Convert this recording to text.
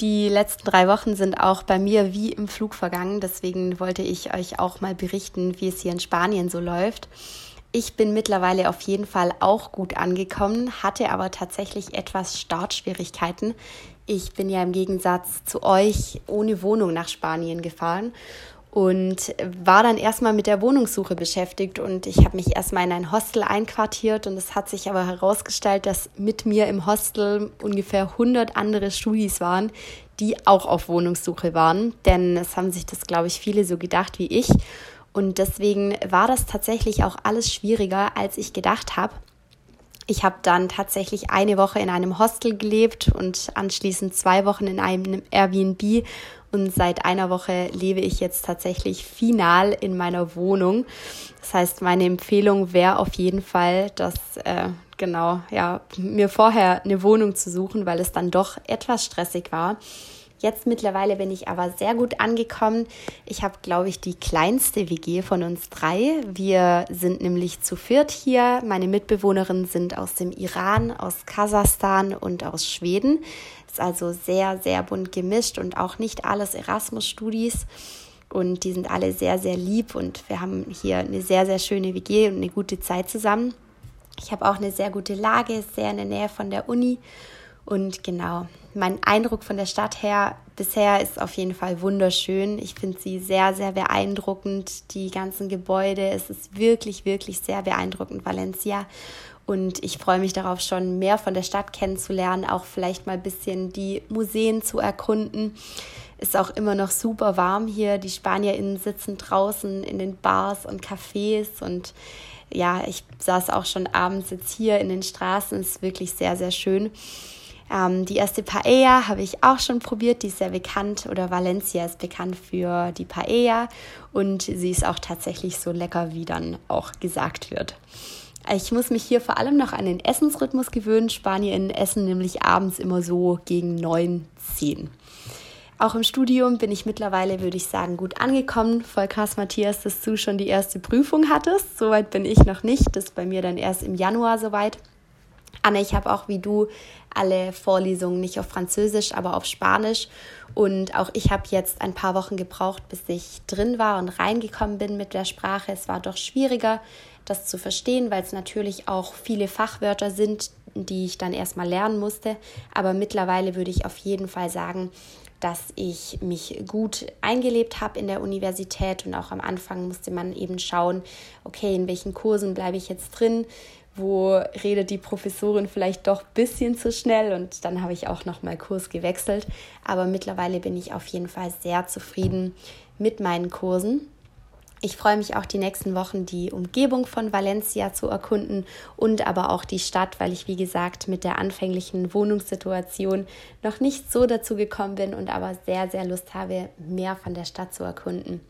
Die letzten drei Wochen sind auch bei mir wie im Flug vergangen. Deswegen wollte ich euch auch mal berichten, wie es hier in Spanien so läuft. Ich bin mittlerweile auf jeden Fall auch gut angekommen, hatte aber tatsächlich etwas Startschwierigkeiten. Ich bin ja im Gegensatz zu euch ohne Wohnung nach Spanien gefahren und war dann erstmal mit der Wohnungssuche beschäftigt und ich habe mich erstmal in ein Hostel einquartiert und es hat sich aber herausgestellt, dass mit mir im Hostel ungefähr 100 andere Studis waren, die auch auf Wohnungssuche waren, denn es haben sich das glaube ich viele so gedacht wie ich und deswegen war das tatsächlich auch alles schwieriger, als ich gedacht habe. Ich habe dann tatsächlich eine Woche in einem Hostel gelebt und anschließend zwei Wochen in einem Airbnb. Und seit einer Woche lebe ich jetzt tatsächlich final in meiner Wohnung. Das heißt, meine Empfehlung wäre auf jeden Fall, dass äh, genau ja mir vorher eine Wohnung zu suchen, weil es dann doch etwas stressig war. Jetzt mittlerweile bin ich aber sehr gut angekommen. Ich habe, glaube ich, die kleinste WG von uns drei. Wir sind nämlich zu viert hier. Meine Mitbewohnerinnen sind aus dem Iran, aus Kasachstan und aus Schweden. Ist also sehr, sehr bunt gemischt und auch nicht alles Erasmus-Studis. Und die sind alle sehr, sehr lieb und wir haben hier eine sehr, sehr schöne WG und eine gute Zeit zusammen. Ich habe auch eine sehr gute Lage, sehr in der Nähe von der Uni. Und genau, mein Eindruck von der Stadt her bisher ist auf jeden Fall wunderschön. Ich finde sie sehr, sehr beeindruckend, die ganzen Gebäude. Es ist wirklich, wirklich sehr beeindruckend, Valencia. Und ich freue mich darauf, schon mehr von der Stadt kennenzulernen, auch vielleicht mal ein bisschen die Museen zu erkunden. Ist auch immer noch super warm hier. Die SpanierInnen sitzen draußen in den Bars und Cafés und ja, ich saß auch schon abends jetzt hier in den Straßen. Ist wirklich sehr, sehr schön. Ähm, die erste Paella habe ich auch schon probiert, die ist sehr bekannt oder Valencia ist bekannt für die Paella und sie ist auch tatsächlich so lecker, wie dann auch gesagt wird. Ich muss mich hier vor allem noch an den Essensrhythmus gewöhnen. Spanier essen nämlich abends immer so gegen 9, 10. Auch im Studium bin ich mittlerweile, würde ich sagen, gut angekommen. Voll krass, Matthias, dass du schon die erste Prüfung hattest. Soweit bin ich noch nicht. Das ist bei mir dann erst im Januar soweit. Anne, ich habe auch wie du alle Vorlesungen nicht auf Französisch, aber auf Spanisch. Und auch ich habe jetzt ein paar Wochen gebraucht, bis ich drin war und reingekommen bin mit der Sprache. Es war doch schwieriger, das zu verstehen, weil es natürlich auch viele Fachwörter sind, die ich dann erstmal lernen musste. Aber mittlerweile würde ich auf jeden Fall sagen, dass ich mich gut eingelebt habe in der Universität und auch am Anfang musste man eben schauen, okay, in welchen Kursen bleibe ich jetzt drin, wo redet die Professorin vielleicht doch ein bisschen zu schnell und dann habe ich auch noch mal Kurs gewechselt, aber mittlerweile bin ich auf jeden Fall sehr zufrieden mit meinen Kursen. Ich freue mich auch die nächsten Wochen die Umgebung von Valencia zu erkunden und aber auch die Stadt, weil ich wie gesagt mit der anfänglichen Wohnungssituation noch nicht so dazu gekommen bin und aber sehr sehr Lust habe, mehr von der Stadt zu erkunden.